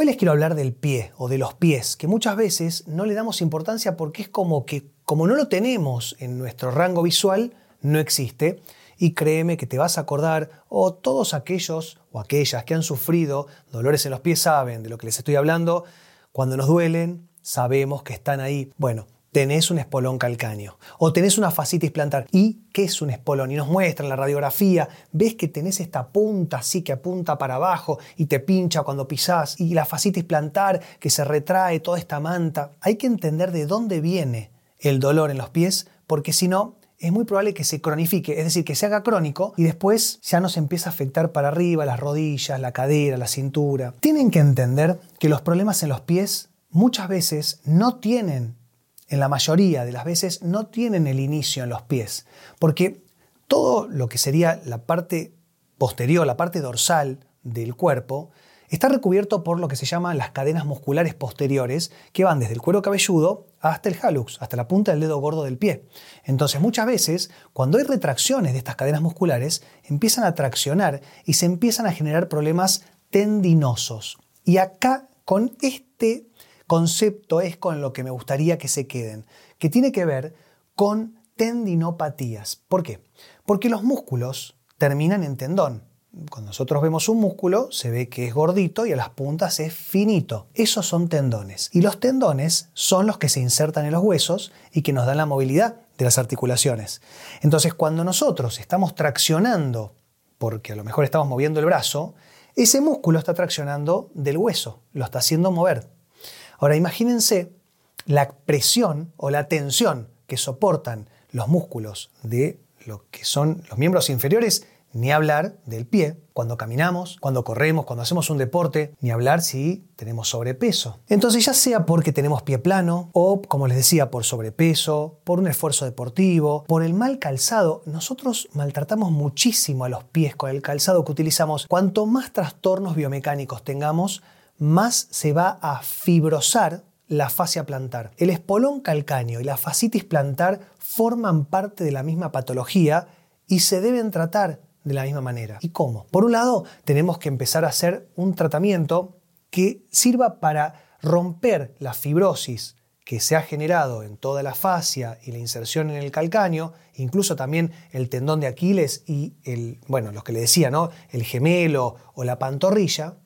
Hoy les quiero hablar del pie o de los pies, que muchas veces no le damos importancia porque es como que como no lo tenemos en nuestro rango visual, no existe. Y créeme que te vas a acordar, o todos aquellos o aquellas que han sufrido dolores en los pies saben de lo que les estoy hablando, cuando nos duelen, sabemos que están ahí. Bueno, tenés un espolón calcáneo o tenés una fascitis plantar. ¿Y qué es un espolón? Y nos muestran la radiografía, ves que tenés esta punta así que apunta para abajo y te pincha cuando pisás y la fascitis plantar que se retrae toda esta manta. Hay que entender de dónde viene el dolor en los pies porque si no es muy probable que se cronifique, es decir, que se haga crónico y después ya nos empieza a afectar para arriba, las rodillas, la cadera, la cintura. Tienen que entender que los problemas en los pies muchas veces no tienen en la mayoría de las veces no tienen el inicio en los pies, porque todo lo que sería la parte posterior, la parte dorsal del cuerpo, está recubierto por lo que se llaman las cadenas musculares posteriores, que van desde el cuero cabelludo hasta el hallux, hasta la punta del dedo gordo del pie. Entonces muchas veces, cuando hay retracciones de estas cadenas musculares, empiezan a traccionar y se empiezan a generar problemas tendinosos. Y acá, con este concepto es con lo que me gustaría que se queden, que tiene que ver con tendinopatías. ¿Por qué? Porque los músculos terminan en tendón. Cuando nosotros vemos un músculo, se ve que es gordito y a las puntas es finito. Esos son tendones. Y los tendones son los que se insertan en los huesos y que nos dan la movilidad de las articulaciones. Entonces, cuando nosotros estamos traccionando, porque a lo mejor estamos moviendo el brazo, ese músculo está traccionando del hueso, lo está haciendo mover. Ahora imagínense la presión o la tensión que soportan los músculos de lo que son los miembros inferiores, ni hablar del pie, cuando caminamos, cuando corremos, cuando hacemos un deporte, ni hablar si tenemos sobrepeso. Entonces ya sea porque tenemos pie plano o, como les decía, por sobrepeso, por un esfuerzo deportivo, por el mal calzado, nosotros maltratamos muchísimo a los pies con el calzado que utilizamos. Cuanto más trastornos biomecánicos tengamos, más se va a fibrosar la fascia plantar. El espolón calcáneo y la fascitis plantar forman parte de la misma patología y se deben tratar de la misma manera. ¿Y cómo? Por un lado, tenemos que empezar a hacer un tratamiento que sirva para romper la fibrosis que se ha generado en toda la fascia y la inserción en el calcáneo, incluso también el tendón de Aquiles y el, bueno, los que le decía, ¿no? El gemelo o la pantorrilla,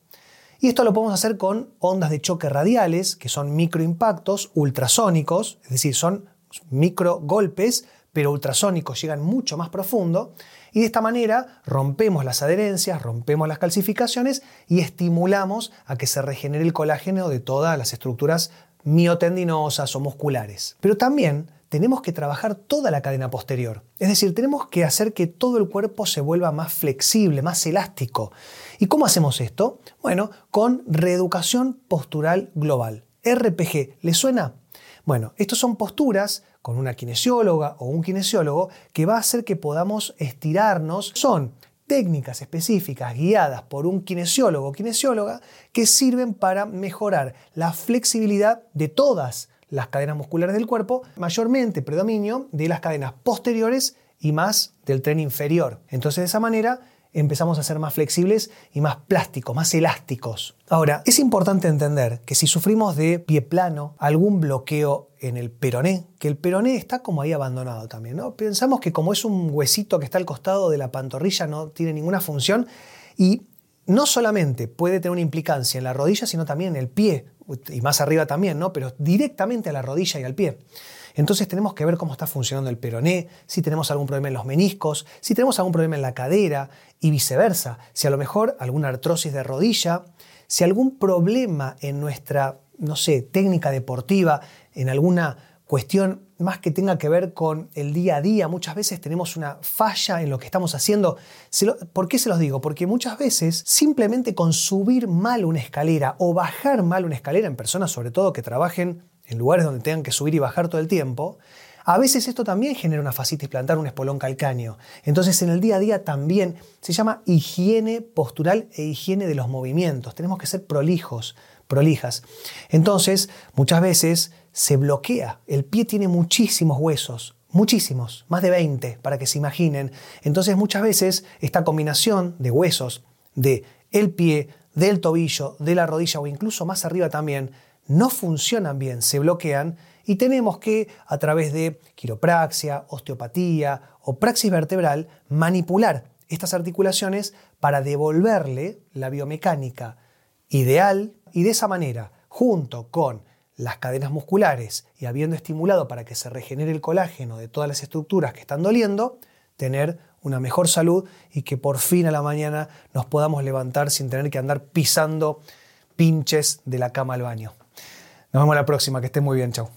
y esto lo podemos hacer con ondas de choque radiales, que son microimpactos ultrasónicos, es decir, son micro golpes, pero ultrasónicos llegan mucho más profundo. Y de esta manera rompemos las adherencias, rompemos las calcificaciones y estimulamos a que se regenere el colágeno de todas las estructuras miotendinosas o musculares. Pero también tenemos que trabajar toda la cadena posterior. Es decir, tenemos que hacer que todo el cuerpo se vuelva más flexible, más elástico. ¿Y cómo hacemos esto? Bueno, con reeducación postural global. RPG, ¿le suena? Bueno, estas son posturas con una kinesióloga o un kinesiólogo que va a hacer que podamos estirarnos. Son técnicas específicas guiadas por un kinesiólogo o kinesióloga que sirven para mejorar la flexibilidad de todas las cadenas musculares del cuerpo, mayormente predominio de las cadenas posteriores y más del tren inferior. Entonces de esa manera empezamos a ser más flexibles y más plásticos, más elásticos. Ahora, es importante entender que si sufrimos de pie plano, algún bloqueo en el peroné, que el peroné está como ahí abandonado también, ¿no? Pensamos que como es un huesito que está al costado de la pantorrilla no tiene ninguna función y no solamente puede tener una implicancia en la rodilla, sino también en el pie, y más arriba también, ¿no? Pero directamente a la rodilla y al pie. Entonces tenemos que ver cómo está funcionando el peroné, si tenemos algún problema en los meniscos, si tenemos algún problema en la cadera y viceversa, si a lo mejor alguna artrosis de rodilla, si algún problema en nuestra, no sé, técnica deportiva, en alguna cuestión más que tenga que ver con el día a día. Muchas veces tenemos una falla en lo que estamos haciendo. ¿Por qué se los digo? Porque muchas veces simplemente con subir mal una escalera o bajar mal una escalera en personas sobre todo que trabajen en lugares donde tengan que subir y bajar todo el tiempo, a veces esto también genera una fascitis plantar, un espolón calcáneo. Entonces en el día a día también se llama higiene postural e higiene de los movimientos. Tenemos que ser prolijos, prolijas. Entonces muchas veces se bloquea. El pie tiene muchísimos huesos, muchísimos, más de 20 para que se imaginen. Entonces muchas veces esta combinación de huesos de el pie, del tobillo, de la rodilla o incluso más arriba también, no funcionan bien, se bloquean y tenemos que, a través de quiropraxia, osteopatía o praxis vertebral, manipular estas articulaciones para devolverle la biomecánica ideal y de esa manera, junto con las cadenas musculares y habiendo estimulado para que se regenere el colágeno de todas las estructuras que están doliendo, tener una mejor salud y que por fin a la mañana nos podamos levantar sin tener que andar pisando pinches de la cama al baño. Nos vemos la próxima, que esté muy bien, chao.